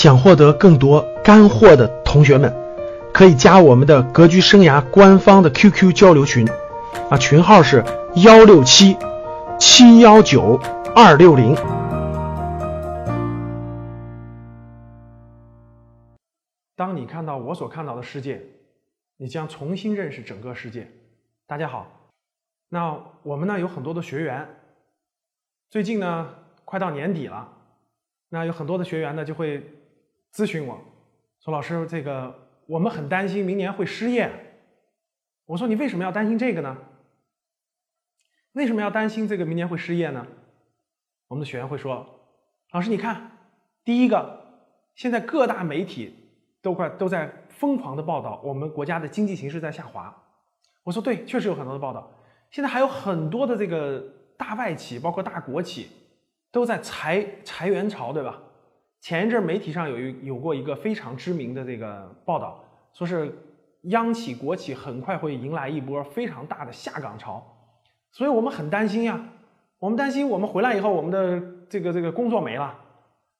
想获得更多干货的同学们，可以加我们的格局生涯官方的 QQ 交流群，啊，群号是幺六七七幺九二六零。当你看到我所看到的世界，你将重新认识整个世界。大家好，那我们呢有很多的学员，最近呢快到年底了，那有很多的学员呢就会咨询我说：“老师，这个我们很担心明年会失业。”我说：“你为什么要担心这个呢？为什么要担心这个明年会失业呢？”我们的学员会说：“老师，你看，第一个，现在各大媒体。”都快都在疯狂的报道，我们国家的经济形势在下滑。我说对，确实有很多的报道。现在还有很多的这个大外企，包括大国企，都在裁裁员潮，对吧？前一阵媒体上有一有过一个非常知名的这个报道，说是央企国企很快会迎来一波非常大的下岗潮，所以我们很担心呀。我们担心我们回来以后，我们的这个这个工作没了，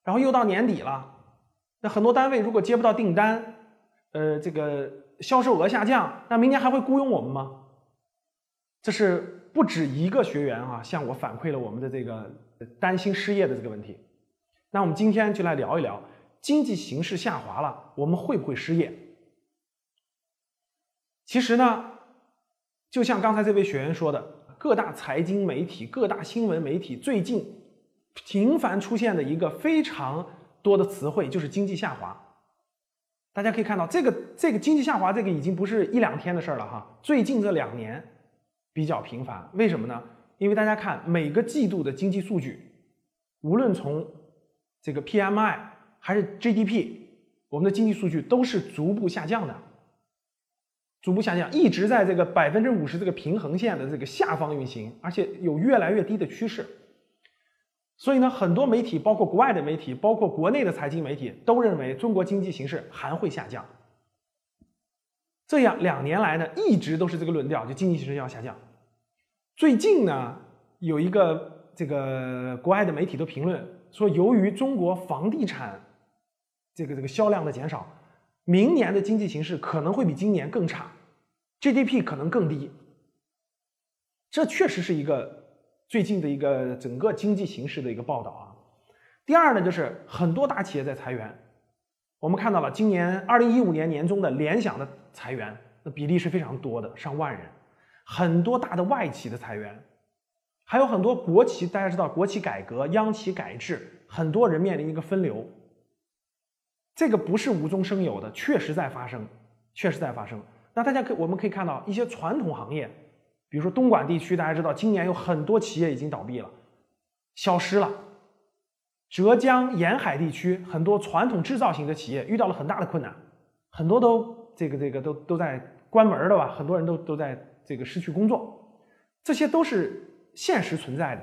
然后又到年底了。那很多单位如果接不到订单，呃，这个销售额下降，那明年还会雇佣我们吗？这是不止一个学员啊向我反馈了我们的这个担心失业的这个问题。那我们今天就来聊一聊，经济形势下滑了，我们会不会失业？其实呢，就像刚才这位学员说的，各大财经媒体、各大新闻媒体最近频繁出现的一个非常。多的词汇就是经济下滑，大家可以看到，这个这个经济下滑，这个已经不是一两天的事儿了哈。最近这两年比较频繁，为什么呢？因为大家看每个季度的经济数据，无论从这个 PMI 还是 GDP，我们的经济数据都是逐步下降的，逐步下降，一直在这个百分之五十这个平衡线的这个下方运行，而且有越来越低的趋势。所以呢，很多媒体，包括国外的媒体，包括国内的财经媒体，都认为中国经济形势还会下降。这样两年来呢，一直都是这个论调，就经济形势要下降。最近呢，有一个这个国外的媒体都评论说，由于中国房地产这个这个销量的减少，明年的经济形势可能会比今年更差，GDP 可能更低。这确实是一个。最近的一个整个经济形势的一个报道啊，第二呢，就是很多大企业在裁员，我们看到了今年二零一五年年中的联想的裁员，那比例是非常多的，上万人，很多大的外企的裁员，还有很多国企，大家知道国企改革、央企改制，很多人面临一个分流，这个不是无中生有的，确实在发生，确实在发生。那大家可我们可以看到一些传统行业。比如说东莞地区，大家知道今年有很多企业已经倒闭了，消失了。浙江沿海地区很多传统制造型的企业遇到了很大的困难，很多都这个这个都都在关门了吧？很多人都都在这个失去工作，这些都是现实存在的，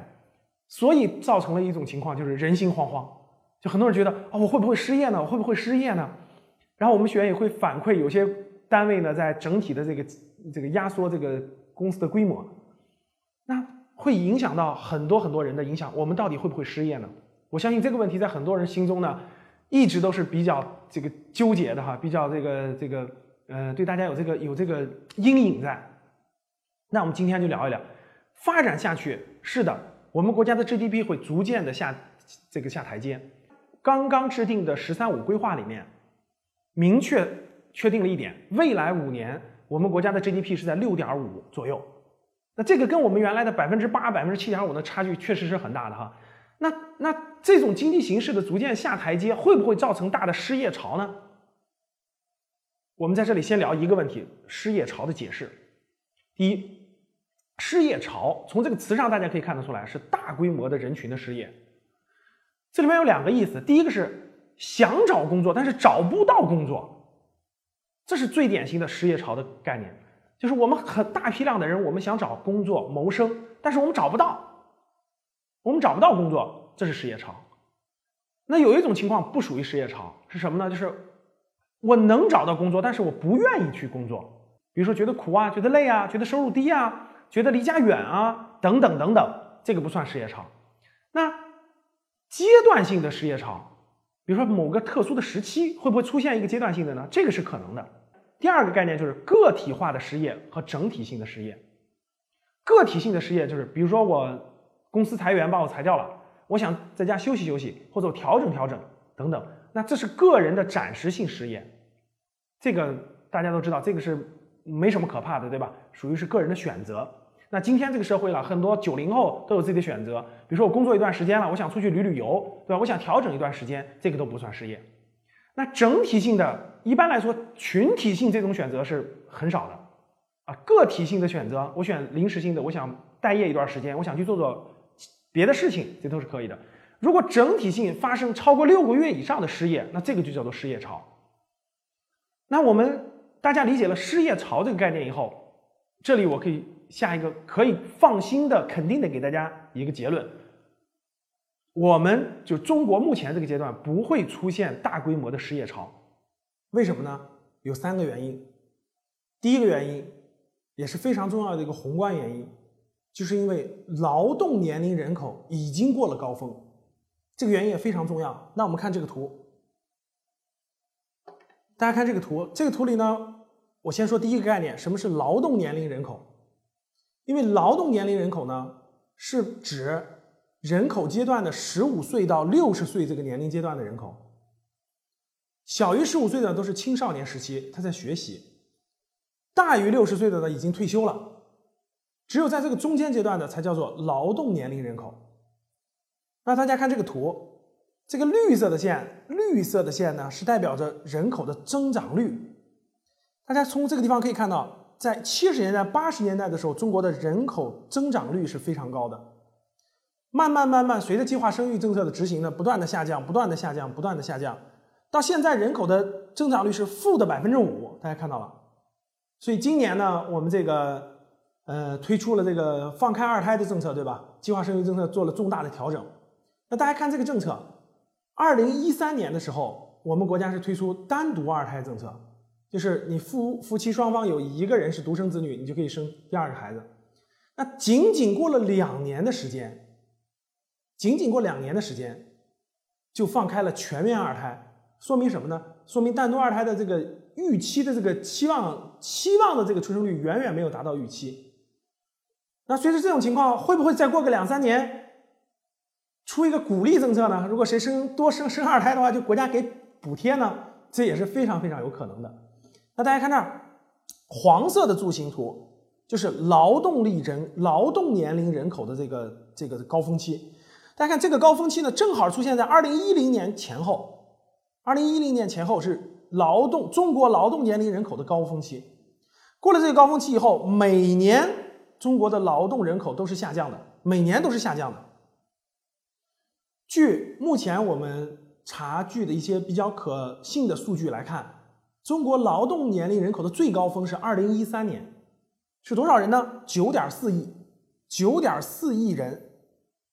所以造成了一种情况，就是人心惶惶。就很多人觉得啊，我会不会失业呢？我会不会失业呢？然后我们学员也会反馈，有些单位呢在整体的这个这个压缩这个。公司的规模，那会影响到很多很多人的影响。我们到底会不会失业呢？我相信这个问题在很多人心中呢，一直都是比较这个纠结的哈，比较这个这个呃，对大家有这个有这个阴影在。那我们今天就聊一聊，发展下去是的，我们国家的 GDP 会逐渐的下这个下台阶。刚刚制定的“十三五”规划里面，明确确定了一点，未来五年。我们国家的 GDP 是在六点五左右，那这个跟我们原来的百分之八、百分之七点五的差距确实是很大的哈。那那这种经济形势的逐渐下台阶，会不会造成大的失业潮呢？我们在这里先聊一个问题：失业潮的解释。第一，失业潮从这个词上大家可以看得出来是大规模的人群的失业。这里面有两个意思，第一个是想找工作，但是找不到工作。这是最典型的失业潮的概念，就是我们很大批量的人，我们想找工作谋生，但是我们找不到，我们找不到工作，这是失业潮。那有一种情况不属于失业潮，是什么呢？就是我能找到工作，但是我不愿意去工作，比如说觉得苦啊，觉得累啊，觉得收入低啊，觉得离家远啊，等等等等，这个不算失业潮。那阶段性的失业潮。比如说某个特殊的时期，会不会出现一个阶段性的呢？这个是可能的。第二个概念就是个体化的失业和整体性的失业。个体性的失业就是，比如说我公司裁员把我裁掉了，我想在家休息休息，或者我调整调整等等，那这是个人的暂时性失业。这个大家都知道，这个是没什么可怕的，对吧？属于是个人的选择。那今天这个社会了，很多九零后都有自己的选择，比如说我工作一段时间了，我想出去旅旅游，对吧？我想调整一段时间，这个都不算失业。那整体性的，一般来说，群体性这种选择是很少的，啊，个体性的选择，我选临时性的，我想待业一段时间，我想去做做别的事情，这都是可以的。如果整体性发生超过六个月以上的失业，那这个就叫做失业潮。那我们大家理解了失业潮这个概念以后，这里我可以下一个可以放心的、肯定的给大家一个结论。我们就中国目前这个阶段不会出现大规模的失业潮，为什么呢？有三个原因。第一个原因也是非常重要的一个宏观原因，就是因为劳动年龄人口已经过了高峰，这个原因也非常重要。那我们看这个图，大家看这个图，这个图里呢，我先说第一个概念，什么是劳动年龄人口？因为劳动年龄人口呢，是指人口阶段的十五岁到六十岁这个年龄阶段的人口，小于十五岁的都是青少年时期，他在学习；大于六十岁的呢已经退休了。只有在这个中间阶段的才叫做劳动年龄人口。那大家看这个图，这个绿色的线，绿色的线呢是代表着人口的增长率。大家从这个地方可以看到，在七十年代、八十年代的时候，中国的人口增长率是非常高的。慢慢慢慢，随着计划生育政策的执行呢，不断的下降，不断的下降，不断的下降，到现在人口的增长率是负的百分之五，大家看到了。所以今年呢，我们这个呃推出了这个放开二胎的政策，对吧？计划生育政策做了重大的调整。那大家看这个政策，二零一三年的时候，我们国家是推出单独二胎政策，就是你夫夫妻双方有一个人是独生子女，你就可以生第二个孩子。那仅仅过了两年的时间。仅仅过两年的时间，就放开了全面二胎，说明什么呢？说明单独二胎的这个预期的这个期望期望的这个出生率远远没有达到预期。那随着这种情况，会不会再过个两三年，出一个鼓励政策呢？如果谁生多生生二胎的话，就国家给补贴呢？这也是非常非常有可能的。那大家看这儿，黄色的柱形图就是劳动力人劳动年龄人口的这个这个高峰期。大家看这个高峰期呢，正好出现在二零一零年前后。二零一零年前后是劳动中国劳动年龄人口的高峰期。过了这个高峰期以后，每年中国的劳动人口都是下降的，每年都是下降的。据目前我们查据的一些比较可信的数据来看，中国劳动年龄人口的最高峰是二零一三年，是多少人呢？九点四亿，九点四亿人。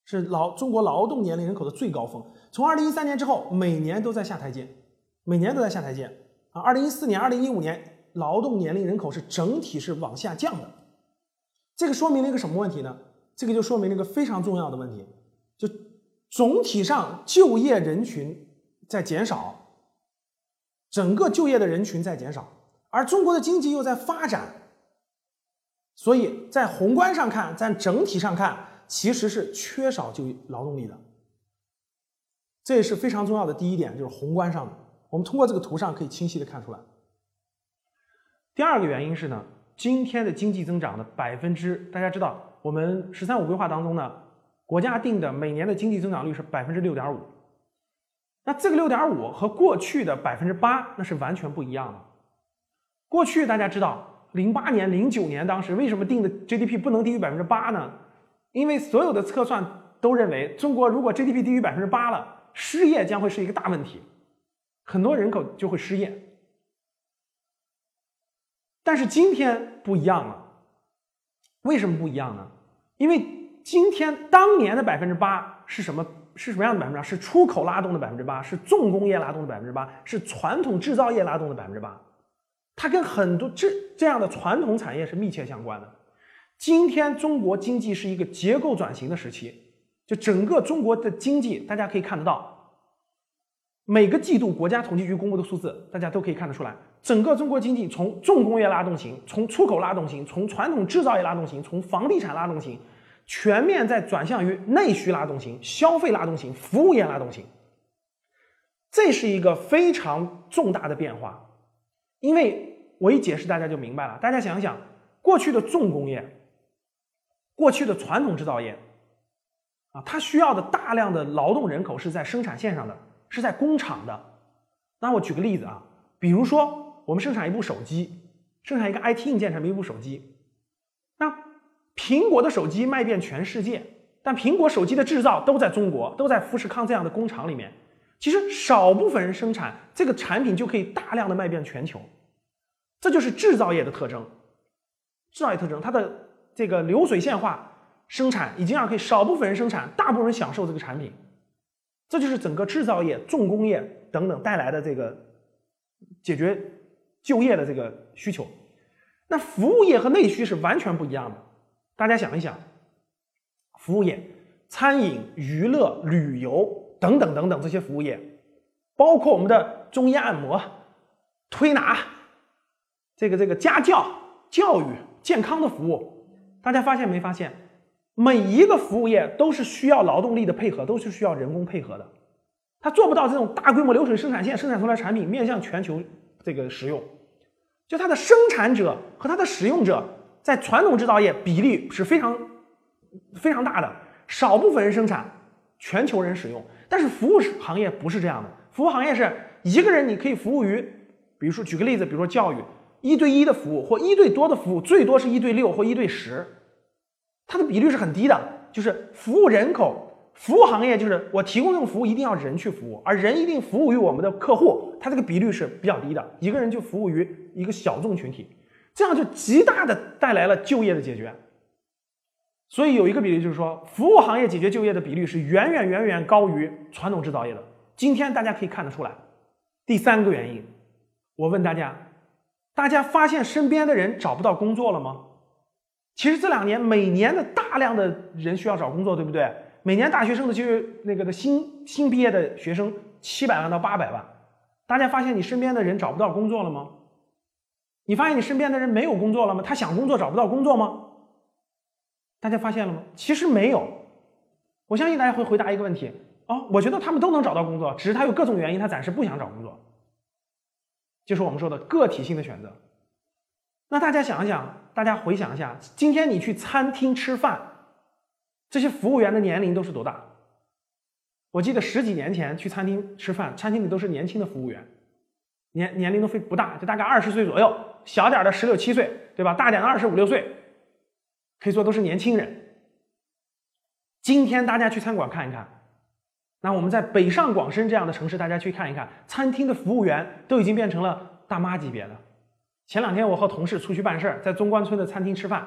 是劳中国劳动年龄人口的最高峰，从二零一三年之后，每年都在下台阶，每年都在下台阶啊。二零一四年、二零一五年，劳动年龄人口是整体是往下降的，这个说明了一个什么问题呢？这个就说明了一个非常重要的问题，就总体上就业人群在减少，整个就业的人群在减少，而中国的经济又在发展，所以在宏观上看，在整体上看。其实是缺少就业劳动力的，这也是非常重要的第一点，就是宏观上的。我们通过这个图上可以清晰的看出来。第二个原因是呢，今天的经济增长的百分之，大家知道，我们“十三五”规划当中呢，国家定的每年的经济增长率是百分之六点五。那这个六点五和过去的百分之八那是完全不一样的。过去大家知道，零八年、零九年当时为什么定的 GDP 不能低于百分之八呢？因为所有的测算都认为，中国如果 GDP 低于百分之八了，失业将会是一个大问题，很多人口就会失业。但是今天不一样了，为什么不一样呢？因为今天当年的百分之八是什么？是什么样的百分之八？是出口拉动的百分之八，是重工业拉动的百分之八，是传统制造业拉动的百分之八，它跟很多这这样的传统产业是密切相关的。今天中国经济是一个结构转型的时期，就整个中国的经济，大家可以看得到，每个季度国家统计局公布的数字，大家都可以看得出来，整个中国经济从重工业拉动型，从出口拉动型，从传统制造业拉动型，从房地产拉动型，全面在转向于内需拉动型、消费拉动型、服务业拉动型。这是一个非常重大的变化，因为我一解释大家就明白了。大家想想，过去的重工业，过去的传统制造业，啊，它需要的大量的劳动人口是在生产线上的。是在工厂的。那我举个例子啊，比如说我们生产一部手机，生产一个 IT 硬件产品一部手机。那苹果的手机卖遍全世界，但苹果手机的制造都在中国，都在富士康这样的工厂里面。其实少部分人生产这个产品就可以大量的卖遍全球，这就是制造业的特征。制造业特征，它的这个流水线化生产已经让可以少部分人生产，大部分人享受这个产品。这就是整个制造业、重工业等等带来的这个解决就业的这个需求。那服务业和内需是完全不一样的。大家想一想，服务业、餐饮、娱乐、旅游等等等等这些服务业，包括我们的中医按摩、推拿、这个这个家教、教育、健康的服务，大家发现没发现？每一个服务业都是需要劳动力的配合，都是需要人工配合的。它做不到这种大规模流水生产线生产出来产品面向全球这个使用。就它的生产者和它的使用者，在传统制造业比例是非常非常大的，少部分人生产，全球人使用。但是服务行业不是这样的，服务行业是一个人你可以服务于，比如说举个例子，比如说教育，一对一的服务或一对多的服务，最多是一对六或一对十。它的比率是很低的，就是服务人口，服务行业就是我提供这种服务一定要人去服务，而人一定服务于我们的客户，它这个比率是比较低的，一个人就服务于一个小众群体，这样就极大的带来了就业的解决。所以有一个比例就是说，服务行业解决就业的比率是远远远远高于传统制造业的。今天大家可以看得出来，第三个原因，我问大家，大家发现身边的人找不到工作了吗？其实这两年每年的大量的人需要找工作，对不对？每年大学生的就业那个的新新毕业的学生七百万到八百万，大家发现你身边的人找不到工作了吗？你发现你身边的人没有工作了吗？他想工作找不到工作吗？大家发现了吗？其实没有。我相信大家会回答一个问题：哦，我觉得他们都能找到工作，只是他有各种原因，他暂时不想找工作。就是我们说的个体性的选择。那大家想一想。大家回想一下，今天你去餐厅吃饭，这些服务员的年龄都是多大？我记得十几年前去餐厅吃饭，餐厅里都是年轻的服务员，年年龄都非不大，就大概二十岁左右，小点的十六七岁，对吧？大点的二十五六岁，可以说都是年轻人。今天大家去餐馆看一看，那我们在北上广深这样的城市，大家去看一看，餐厅的服务员都已经变成了大妈级别的。前两天我和同事出去办事儿，在中关村的餐厅吃饭。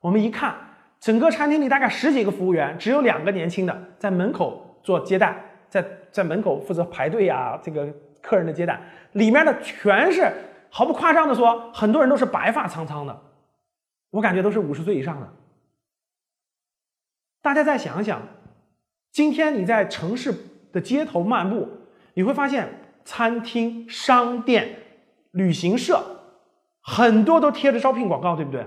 我们一看，整个餐厅里大概十几个服务员，只有两个年轻的在门口做接待，在在门口负责排队呀，这个客人的接待。里面的全是毫不夸张的说，很多人都是白发苍苍的，我感觉都是五十岁以上的。大家再想想，今天你在城市的街头漫步，你会发现餐厅、商店、旅行社。很多都贴着招聘广告，对不对？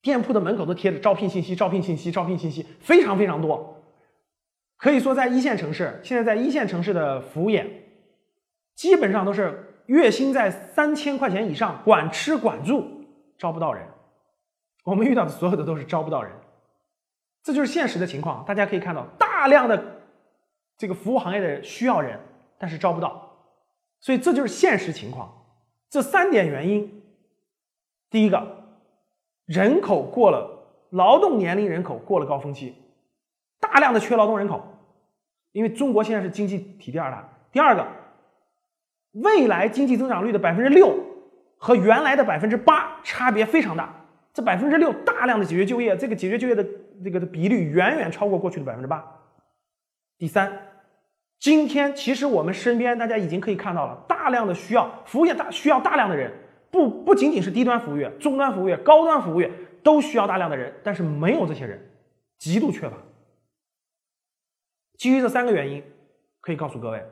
店铺的门口都贴着招聘信息，招聘信息，招聘信息，非常非常多。可以说，在一线城市，现在在一线城市的服务业，基本上都是月薪在三千块钱以上，管吃管住，招不到人。我们遇到的所有的都是招不到人，这就是现实的情况。大家可以看到，大量的这个服务行业的需要人，但是招不到，所以这就是现实情况。这三点原因，第一个，人口过了劳动年龄人口过了高峰期，大量的缺劳动人口，因为中国现在是经济体第二大。第二个，未来经济增长率的百分之六和原来的百分之八差别非常大，这百分之六大量的解决就业，这个解决就业的这个的比率远远超过过去的百分之八。第三。今天其实我们身边大家已经可以看到了大量的需要服务业大需要大量的人，不不仅仅是低端服务业、中端服务业、高端服务业都需要大量的人，但是没有这些人，极度缺乏。基于这三个原因，可以告诉各位，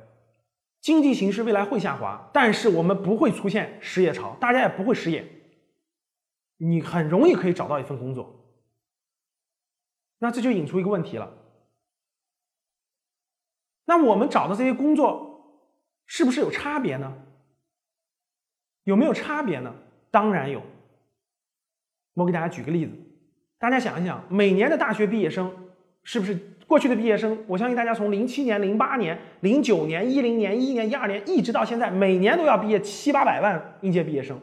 经济形势未来会下滑，但是我们不会出现失业潮，大家也不会失业，你很容易可以找到一份工作。那这就引出一个问题了，那我们找的这些工作是不是有差别呢？有没有差别呢？当然有。我给大家举个例子，大家想一想，每年的大学毕业生是不是过去的毕业生？我相信大家从零七年、零八年、零九年、一零年、一一年、一二年，一直到现在，每年都要毕业七八百万应届毕业生。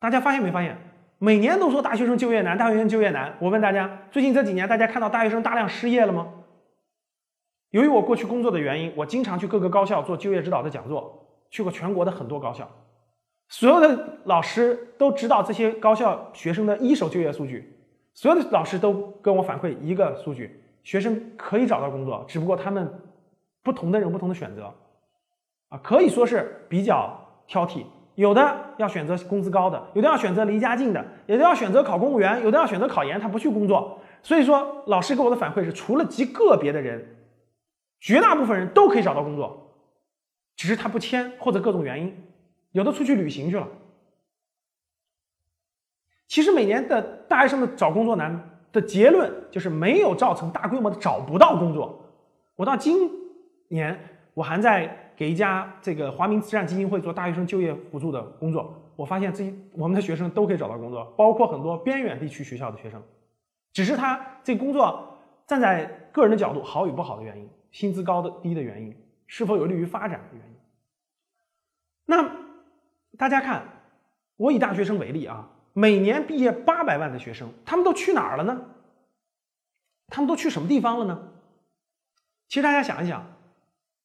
大家发现没发现？每年都说大学生就业难，大学生就业难。我问大家，最近这几年大家看到大学生大量失业了吗？由于我过去工作的原因，我经常去各个高校做就业指导的讲座，去过全国的很多高校，所有的老师都知道这些高校学生的一手就业数据，所有的老师都跟我反馈一个数据：学生可以找到工作，只不过他们不同的人不同的选择，啊，可以说是比较挑剔。有的要选择工资高的，有的要选择离家近的，有的要选择考公务员，有的要选择考研，他不去工作。所以说，老师给我的反馈是，除了极个别的人，绝大部分人都可以找到工作，只是他不签或者各种原因，有的出去旅行去了。其实每年的大学生的找工作难的结论就是没有造成大规模的找不到工作。我到今年我还在。给一家这个华明慈善基金会做大学生就业辅助的工作，我发现这些我们的学生都可以找到工作，包括很多边远地区学校的学生，只是他这工作站在个人的角度好与不好的原因，薪资高的低的原因，是否有利于发展的原因。那大家看，我以大学生为例啊，每年毕业八百万的学生，他们都去哪儿了呢？他们都去什么地方了呢？其实大家想一想。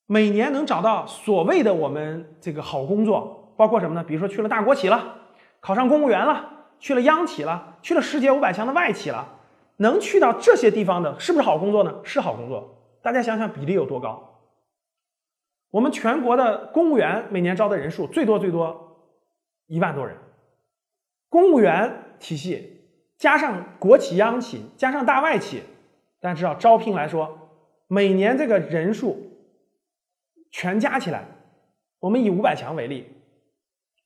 每年能找到所谓的我们这个好工作，包括什么呢？比如说去了大国企了，考上公务员了，去了央企了，去了世界五百强的外企了，能去到这些地方的，是不是好工作呢？是好工作。大家想想比例有多高？我们全国的公务员每年招的人数最多最多一万多人，公务员体系加上国企、央企加上大外企，大家知道招聘来说，每年这个人数。全加起来，我们以五百强为例，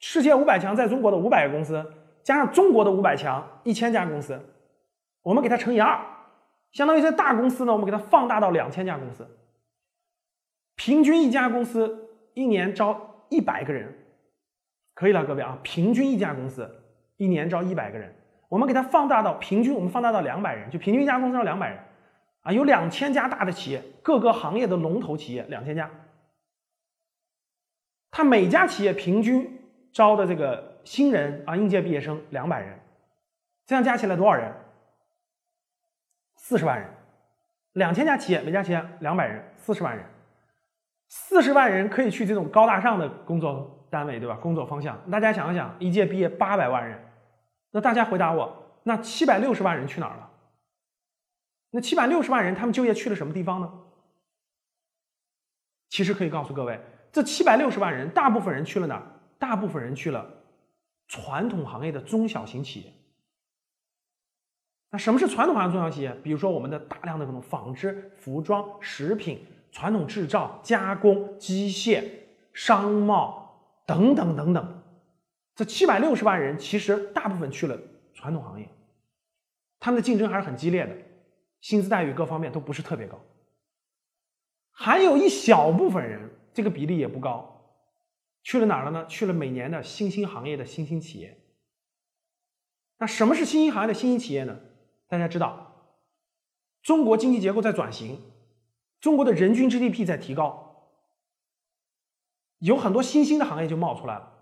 世界五百强在中国的五百个公司，加上中国的五百强一千家公司，我们给它乘以二，相当于这大公司呢，我们给它放大到两千家公司，平均一家公司一年招一百个人，可以了，各位啊，平均一家公司一年招一百个人，我们给它放大到平均，我们放大到两百人，就平均一家公司招两百人，啊，有两千家大的企业，各个行业的龙头企业两千家。他每家企业平均招的这个新人啊，应届毕业生两百人，这样加起来多少人？四十万人。两千家企业，每家企业两百人，四十万人。四十万人可以去这种高大上的工作单位，对吧？工作方向，大家想一想，一届毕业八百万人，那大家回答我，那七百六十万人去哪儿了？那七百六十万人他们就业去了什么地方呢？其实可以告诉各位。这七百六十万人，大部分人去了哪儿？大部分人去了传统行业的中小型企业。那什么是传统行业中小企业？比如说我们的大量的这种纺织、服装、食品、传统制造、加工、机械、商贸等等等等。这七百六十万人其实大部分去了传统行业，他们的竞争还是很激烈的，薪资待遇各方面都不是特别高。还有一小部分人。这个比例也不高，去了哪儿了呢？去了每年的新兴行业的新兴企业。那什么是新兴行业的新兴企业呢？大家知道，中国经济结构在转型，中国的人均 GDP 在提高，有很多新兴的行业就冒出来了。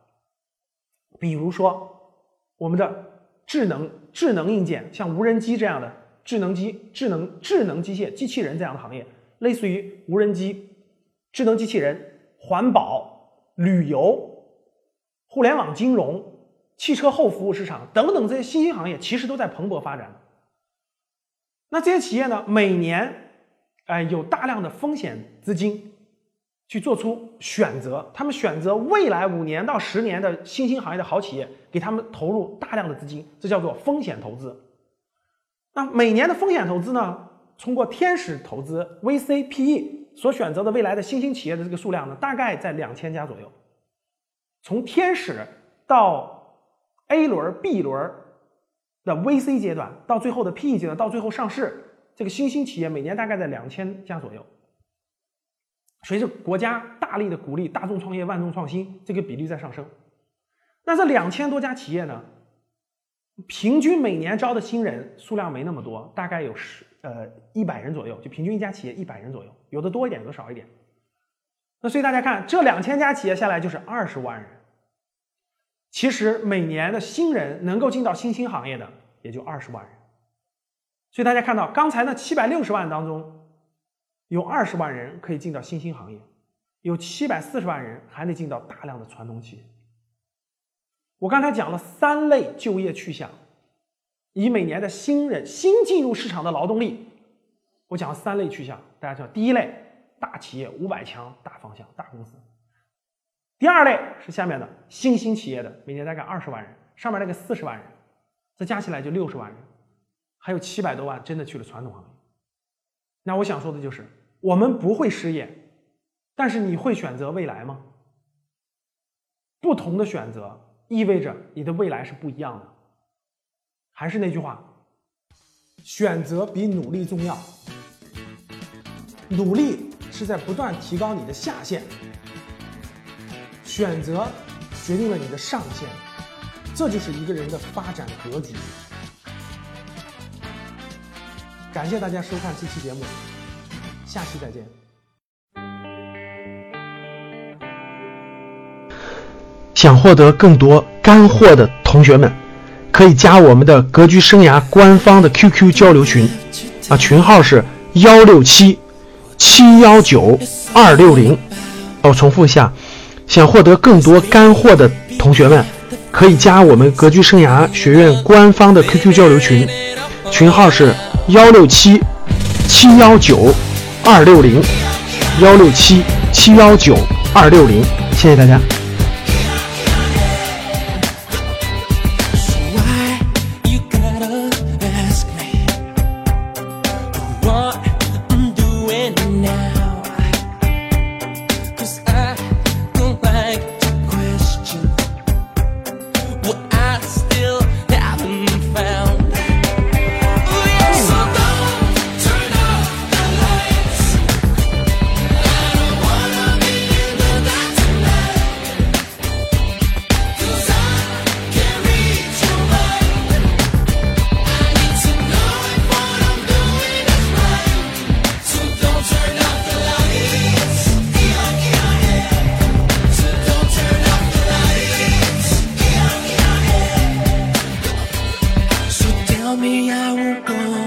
比如说，我们的智能智能硬件，像无人机这样的智能机、智能智能机械、机器人这样的行业，类似于无人机。智能机器人、环保、旅游、互联网金融、汽车后服务市场等等这些新兴行业，其实都在蓬勃发展。那这些企业呢，每年，哎，有大量的风险资金去做出选择，他们选择未来五年到十年的新兴行业的好企业，给他们投入大量的资金，这叫做风险投资。那每年的风险投资呢，通过天使投资 VC、PE。所选择的未来的新兴企业的这个数量呢，大概在两千家左右。从天使到 A 轮、B 轮的 VC 阶段，到最后的 PE 阶段，到最后上市，这个新兴企业每年大概在两千家左右。随着国家大力的鼓励大众创业、万众创新，这个比例在上升。那这两千多家企业呢，平均每年招的新人数量没那么多，大概有十呃一百人左右，就平均一家企业一百人左右，有的多一点，有的少一点。那所以大家看，这两千家企业下来就是二十万人。其实每年的新人能够进到新兴行业的也就二十万人。所以大家看到刚才那七百六十万当中。有二十万人可以进到新兴行业，有七百四十万人还得进到大量的传统企业。我刚才讲了三类就业去向，以每年的新人新进入市场的劳动力，我讲了三类去向。大家知道，第一类大企业五百强大方向大公司，第二类是下面的新兴企业的，每年大概二十万人，上面那个四十万人，这加起来就六十万人，还有七百多万真的去了传统行业。那我想说的就是。我们不会失业，但是你会选择未来吗？不同的选择意味着你的未来是不一样的。还是那句话，选择比努力重要。努力是在不断提高你的下限，选择决定了你的上限。这就是一个人的发展格局。感谢大家收看这期节目。下期再见。想获得更多干货的同学们，可以加我们的格局生涯官方的 QQ 交流群，啊，群号是幺六七七幺九二六零。我重复一下，想获得更多干货的同学们，可以加我们格局生涯学院官方的 QQ 交流群，群号是幺六七七幺九。二六零幺六七七幺九二六零，谢谢大家。Maybe I.